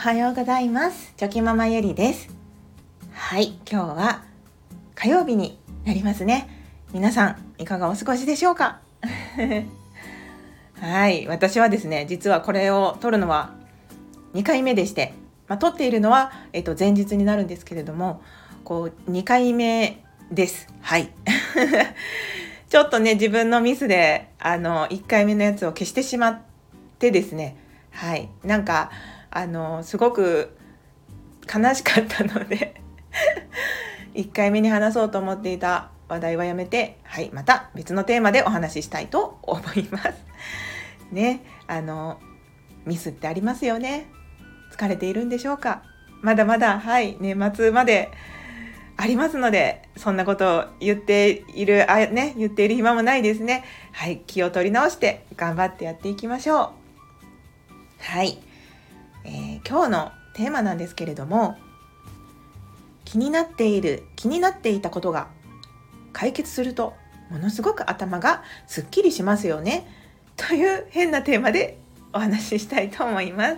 はようございます。チョキママゆりです。はい今日は火曜日になりますね。皆さんいかがお過ごしでしょうか？はい私はですね実はこれを撮るのは2回目でしてまあ、撮っているのは、えっと、前日になるんですけれどもこう2回目です。はい。ちょっとね自分のミスであの1回目のやつを消してしまってですね。はい。なんかあのすごく悲しかったので1回目に話そうと思っていた話題はやめてはいまた別のテーマでお話ししたいと思います。ねあのミスってありますよね。疲れているんでしょうか？まだまだはい年末までありますのでそんなことを言っているあね言っている暇もないですねはい気を取り直して頑張ってやっていきましょうはい、えー、今日のテーマなんですけれども気になっている気になっていたことが解決するとものすごく頭がすっきりしますよねという変なテーマでお話ししたいと思います。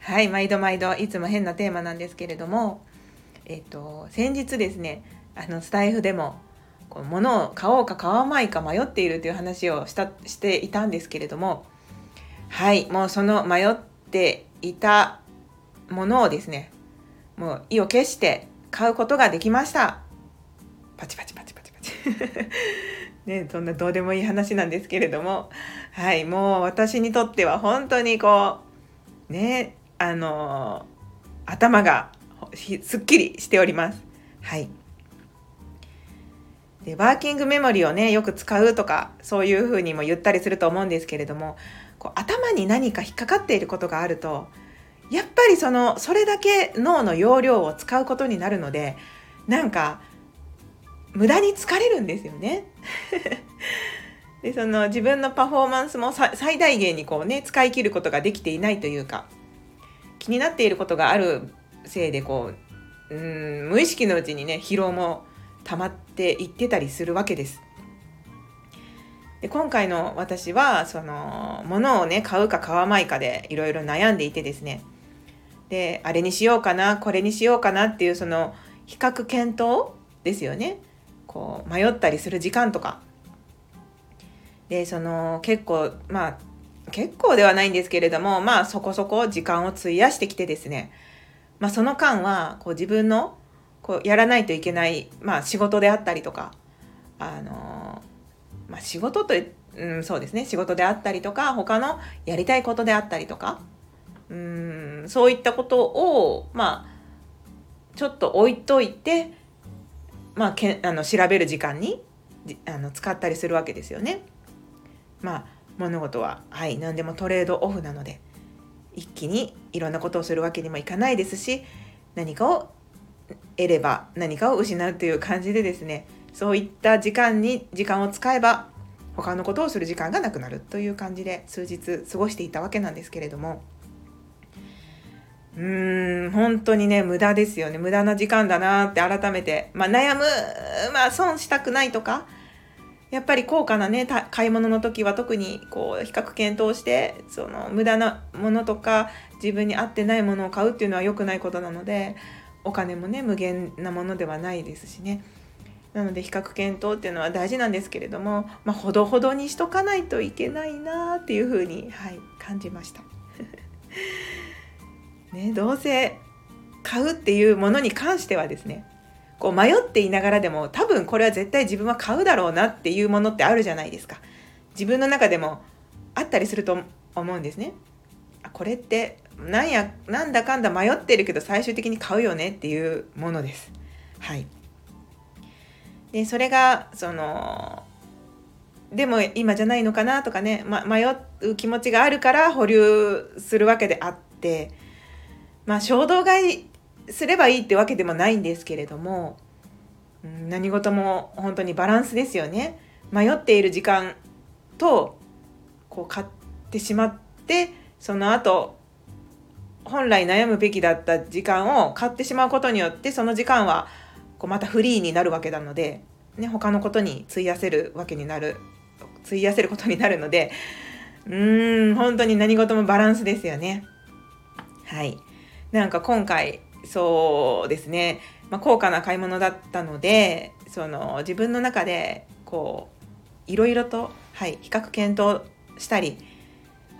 はい毎度毎度いつも変なテーマなんですけれどもえっ、と先日ですねあのスタイフでもこう物を買おうか買わないか迷っているという話をしたしていたんですけれどもはいもうその迷っていたものをですねもう意を決して買うことができましたパチパチパチパチパチ ねそんなどうでもいい話なんですけれどもはいもう私にとっては本当にこうねあの頭がすっきりしております。はい。でワーキングメモリをねよく使うとかそういうふうにも言ったりすると思うんですけれどもこう頭に何か引っかかっていることがあるとやっぱりそのそれだけ脳の容量を使うことになるのでなんか無駄に疲れるんですよね。でその自分のパフォーマンスも最大限にこうね使い切ることができていないというか気になっていることがあるせいでこううん無意識のうちにね疲労も溜まっていってたりするわけです。で今回の私はその物をね買うか買わないかでいろいろ悩んでいてですね。であれにしようかなこれにしようかなっていうその比較検討ですよね。こう迷ったりする時間とか。でその結構まあ結構ではないんですけれどもまあそこそこ時間を費やしてきてですね。まあ、その間はこう自分のこうやらないといけない、まあ、仕事であったりとか、あのまあ、仕事と、うん、そうですね仕事であったりとか他のやりたいことであったりとかうんそういったことをまあちょっと置いといて、まあ、けあの調べる時間にあの使ったりするわけですよね。まあ物事ははい何でもトレードオフなので一気にいろんなことをするわけにもいかないですし何かを得れば何かを失うという感じでですねそういった時間に時間を使えば他のことをする時間がなくなるという感じで数日過ごしていたわけなんですけれども。うーん本当にね無駄ですよね。無駄な時間だなって改めて、まあ、悩む、まあ、損したくないとかやっぱり高価なね買い物の時は特にこう比較検討してその無駄なものとか自分に合ってないものを買うっていうのは良くないことなのでお金もね無限なものではないですしね。なので比較検討っていうのは大事なんですけれども、まあ、ほどほどにしとかないといけないなっていうふうに、はい、感じました。ね、どうせ買うっていうものに関してはですねこう迷っていながらでも多分これは絶対自分は買うだろうなっていうものってあるじゃないですか。自分の中でもあったりすると思うんですね。これってなんやなんだかんだ迷ってるけど最終的に買うよねっていうものです。はい。でそれがそのでも今じゃないのかなとかね、ま、迷う気持ちがあるから保留するわけであってまあ衝動買いすればいいってわけでもないんですけれども、何事も本当にバランスですよね。迷っている時間とこう買ってしまってその後本来悩むべきだった時間を買ってしまうことによってその時間はこうまたフリーになるわけなので、ね、他のことに費やせるわけになる費やせることになるのでうーん本当に何事もバランスですよね。はい。なんか今回そうですね、まあ、高価な買い物だったのでその自分の中でこういろいろと、はい、比較検討したり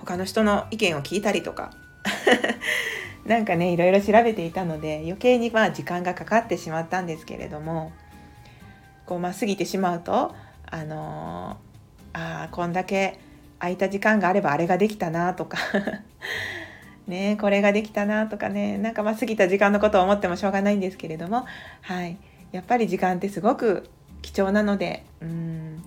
他の人の意見を聞いたりとかなんかねいろいろ調べていたので余計にまあ時間がかかってしまったんですけれどもこうまあ過ぎてしまうとあのー、あこんだけ空いた時間があればあれができたなとか ねこれができたなとかねなんかまあ過ぎた時間のことを思ってもしょうがないんですけれどもはい。やっぱり時間ってすごく貴重なのでうん。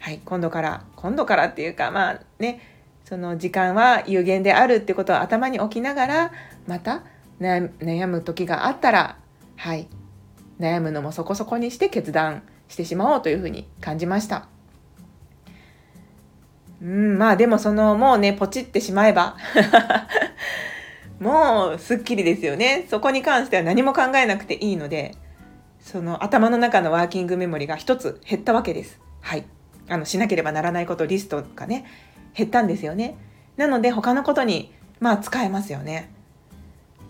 はい今度から今度からっていうかまあねその時間は有限であるってことを頭に置きながらまた悩む時があったらはい。悩むのもそこそこにして決断してしまおうというふうに感じました。うん、まあでもそのもうねポチってしまえば もうすっきりですよね。そこに関しては何も考えなくていいのでその頭の中のワーキングメモリが一つ減ったわけです。はい。あのしなければならないことリストがね減ったんですよね。なので他のことにまあ使えますよね。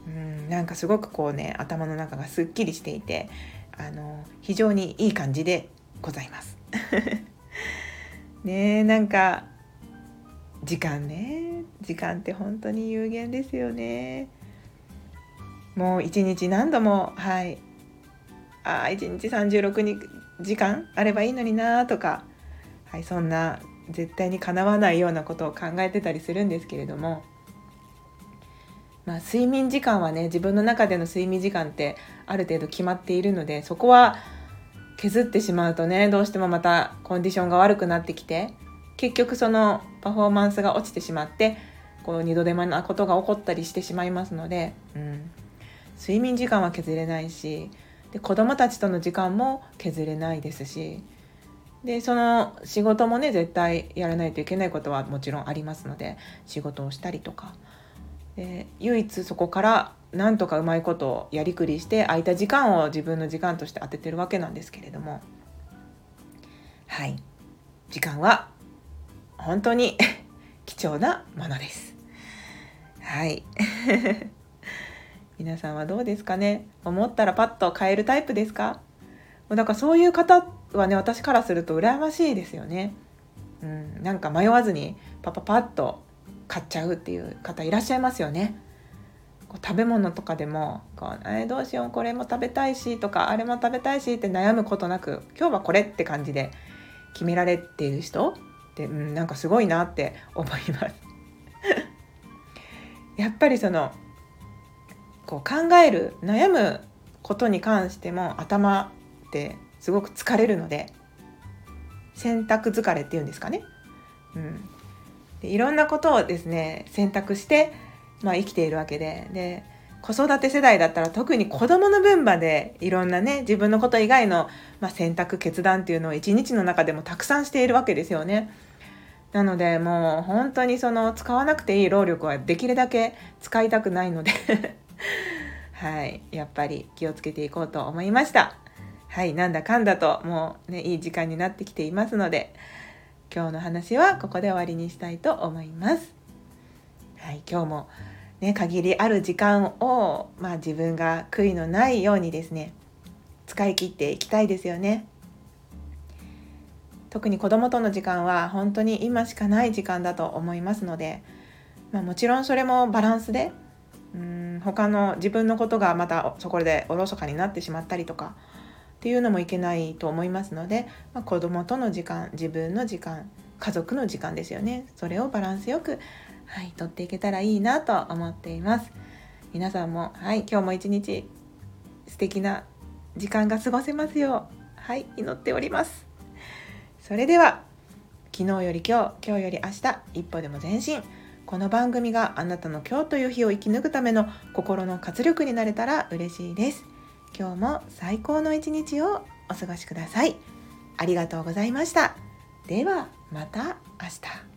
うんなんかすごくこうね頭の中がすっきりしていてあの非常にいい感じでございます。ねなんか時間ね。時間って本当に有限ですよね。もう一日何度もはい。ああ一日36時間あればいいのになとか、はい、そんな絶対にかなわないようなことを考えてたりするんですけれども、まあ、睡眠時間はね自分の中での睡眠時間ってある程度決まっているのでそこは削ってしまうとねどうしてもまたコンディションが悪くなってきて結局そのパフォーマンスが落ちてしまってこう二度手間なことが起こったりしてしまいますので、うん、睡眠時間は削れないしで子供たちとの時間も削れないですしでその仕事もね絶対やらないといけないことはもちろんありますので仕事をしたりとか。で唯一そこからなんとかうまいことをやりくりして空いた時間を自分の時間として当ててるわけなんですけれども。はい。時間は本当に 貴重なものです。はい。皆さんはどうですかね？思ったらパッと変えるタイプですか？だからそういう方はね私からすると羨ましいですよね。うん、なんか迷わずにパパパッと買っちゃうっていう方いらっしゃいますよね。こう食べ物とかでもこう、え、どうしようこれも食べたいしとかあれも食べたいしって悩むことなく今日はこれって感じで決められている人って、うん、なんかすごいなって思います やっぱりそのこう考える悩むことに関しても頭ってすごく疲れるので選択疲れっていうんですかね、うん、でいろんなことをですね選択して、まあ、生きているわけでで子育て世代だったら特に子どもの分までいろんなね自分のこと以外の、まあ、選択決断っていうのを一日の中でもたくさんしているわけですよね。なのでもう本当にその使わなくていい労力はできるだけ使いたくないので はいやっぱり気をつけていこうと思いました。はいなんだかんだともうねいい時間になってきていますので今日の話はここで終わりにしたいと思いますはい今日もね、限りある時間を、まあ、自分が悔いのないようにですね使い切っていきたいですよね。特に子供との時間は本当に今しかない時間だと思いますので、まあ、もちろんそれもバランスでうん他の自分のことがまたそこでおろそかになってしまったりとかっていうのもいけないと思いますので、まあ、子供との時間自分の時間家族の時間ですよね。それをバランスよくはい、撮っていけたらいいなと思っています。皆さんもはい今日も一日素敵な時間が過ごせますようはい祈っております。それでは昨日より今日今日より明日一歩でも前進。この番組があなたの今日という日を生き抜くための心の活力になれたら嬉しいです。今日も最高の一日をお過ごしください。ありがとうございました。ではまた明日。